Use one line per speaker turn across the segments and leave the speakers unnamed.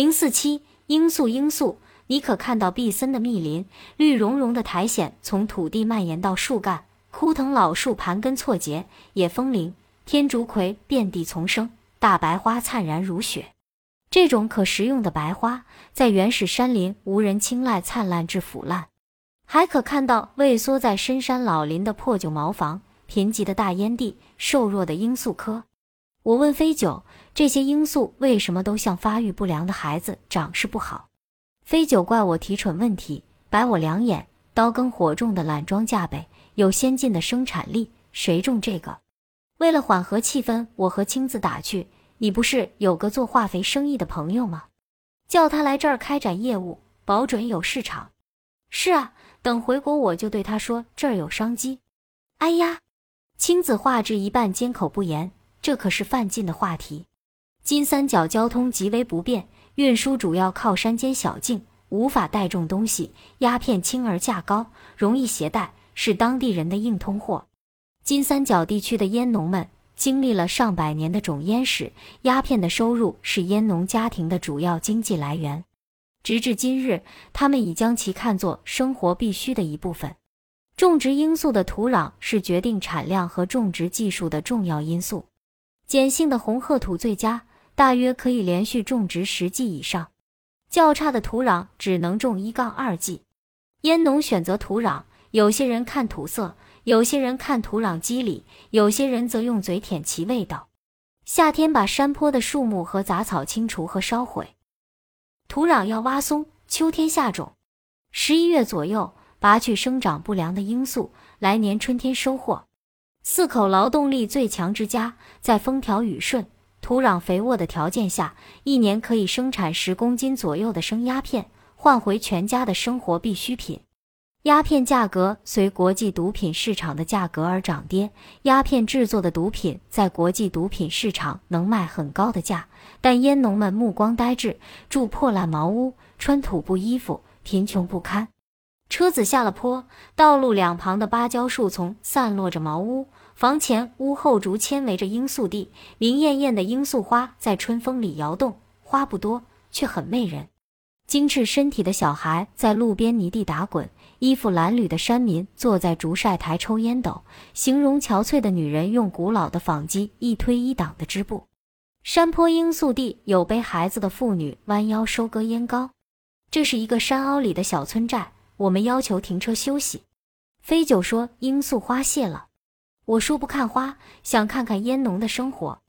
零四七罂粟，罂粟，你可看到毕森的密林，绿茸茸的苔藓从土地蔓延到树干，枯藤老树盘根错节，野风铃、天竺葵遍地丛生，大白花灿然如雪。这种可食用的白花，在原始山林无人青睐，灿烂至腐烂。还可看到畏缩在深山老林的破旧茅房、贫瘠的大烟地、瘦弱的罂粟棵。我问飞九：“这些罂粟为什么都像发育不良的孩子，长势不好？”飞九怪我提蠢问题，白我两眼：“刀耕火种的懒庄稼呗，有先进的生产力，谁种这个？”为了缓和气氛，我和青子打趣：“你不是有个做化肥生意的朋友吗？叫他来这儿开展业务，保准有市场。”“是啊。”等回国，我就对他说：“这儿有商机。”哎呀，青子话至一半，缄口不言。这可是范进的话题。金三角交通极为不便，运输主要靠山间小径，无法带重东西。鸦片轻而价高，容易携带，是当地人的硬通货。金三角地区的烟农们经历了上百年的种烟史，鸦片的收入是烟农家庭的主要经济来源。直至今日，他们已将其看作生活必需的一部分。种植罂粟的土壤是决定产量和种植技术的重要因素。碱性的红褐土最佳，大约可以连续种植十季以上；较差的土壤只能种一杠二季。烟农选择土壤，有些人看土色，有些人看土壤肌理，有些人则用嘴舔其味道。夏天把山坡的树木和杂草清除和烧毁。土壤要挖松，秋天下种，十一月左右拔去生长不良的罂粟，来年春天收获。四口劳动力最强之家，在风调雨顺、土壤肥沃的条件下，一年可以生产十公斤左右的生鸦片，换回全家的生活必需品。鸦片价格随国际毒品市场的价格而涨跌。鸦片制作的毒品在国际毒品市场能卖很高的价，但烟农们目光呆滞，住破烂茅屋，穿土布衣服，贫穷不堪。车子下了坡，道路两旁的芭蕉树丛散落着茅屋，房前屋后竹签围着罂粟地，明艳艳的罂粟花在春风里摇动，花不多，却很媚人。精致身体的小孩在路边泥地打滚，衣服褴褛的山民坐在竹晒台抽烟斗，形容憔悴的女人用古老的纺机一推一挡的织布。山坡罂粟地有背孩子的妇女弯腰收割烟膏。这是一个山凹里的小村寨，我们要求停车休息。飞九说罂粟花谢了，我说不看花，想看看烟农的生活。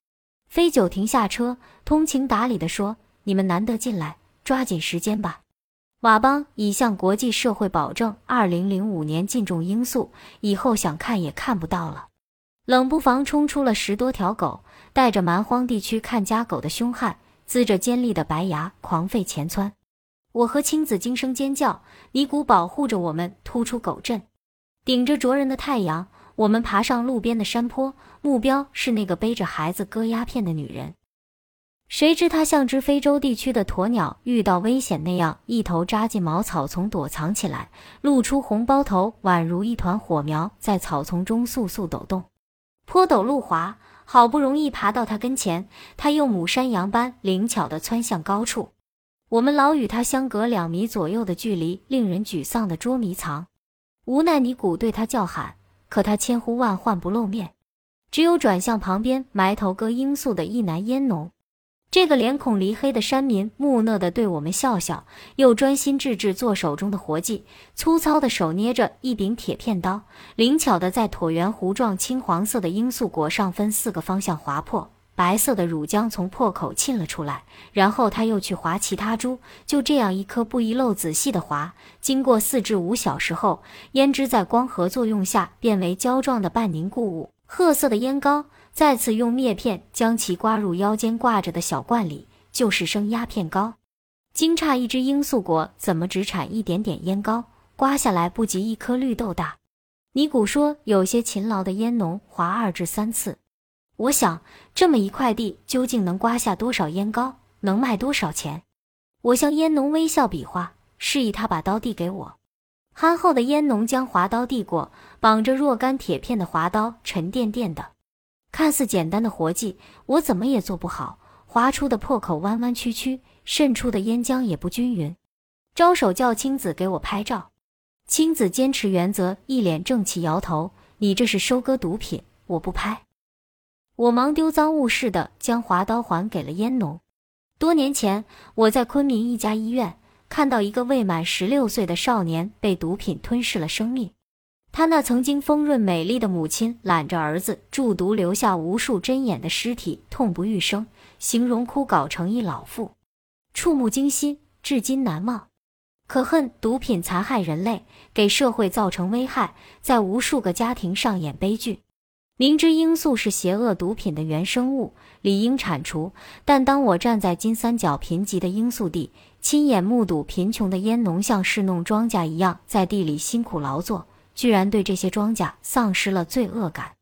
飞九停下车，通情达理地说：“你们难得进来。”抓紧时间吧！佤邦已向国际社会保证，二零零五年禁种罂粟，以后想看也看不到了。冷不防冲出了十多条狗，带着蛮荒地区看家狗的凶悍，呲着尖利的白牙，狂吠前窜。我和青子惊声尖叫，尼古保护着我们突出狗阵。顶着灼人的太阳，我们爬上路边的山坡，目标是那个背着孩子割鸦片的女人。谁知她像只非洲地区的鸵鸟遇到危险那样，一头扎进茅草丛躲藏起来，露出红包头，宛如一团火苗在草丛中簌簌抖动。坡陡路滑，好不容易爬到她跟前，她又母山羊般灵巧地窜向高处。我们老与她相隔两米左右的距离，令人沮丧的捉迷藏。无奈尼古对她叫喊，可他千呼万唤不露面，只有转向旁边埋头割罂粟的一男烟农。这个脸孔黧黑的山民木讷地对我们笑笑，又专心致志做手中的活计。粗糙的手捏着一柄铁片刀，灵巧地在椭圆弧状青黄色的罂粟果上分四个方向划破，白色的乳浆从破口沁了出来。然后他又去划其他株，就这样一颗不遗漏仔细的划。经过四至五小时后，胭脂在光合作用下变为胶状的半凝固物，褐色的烟膏。再次用篾片将其刮入腰间挂着的小罐里，就是生鸦片膏。惊诧一只罂粟果怎么只产一点点烟膏，刮下来不及一颗绿豆大。尼古说，有些勤劳的烟农划二至三次。我想，这么一块地究竟能刮下多少烟膏，能卖多少钱？我向烟农微笑比划，示意他把刀递给我。憨厚的烟农将划刀递过，绑着若干铁片的划刀沉甸甸的。看似简单的活计，我怎么也做不好。划出的破口弯弯曲曲，渗出的烟浆也不均匀。招手叫青子给我拍照，青子坚持原则，一脸正气摇头：“你这是收割毒品，我不拍。”我忙丢赃物似的将滑刀还给了烟农。多年前，我在昆明一家医院看到一个未满十六岁的少年被毒品吞噬了生命。他那曾经丰润美丽的母亲揽着儿子中毒留下无数针眼的尸体，痛不欲生，形容枯槁成一老妇，触目惊心，至今难忘。可恨毒品残害人类，给社会造成危害，在无数个家庭上演悲剧。明知罂粟是邪恶毒品的原生物，理应铲除，但当我站在金三角贫瘠的罂粟地，亲眼目睹贫穷的烟农像侍弄庄稼一样在地里辛苦劳作。居然对这些庄稼丧失了罪恶感。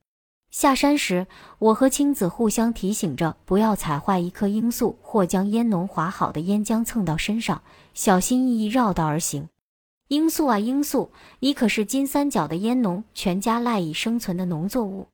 下山时，我和青子互相提醒着，不要踩坏一颗罂粟，或将烟农划好的烟浆蹭到身上，小心翼翼绕道而行。罂粟啊，罂粟，你可是金三角的烟农全家赖以生存的农作物。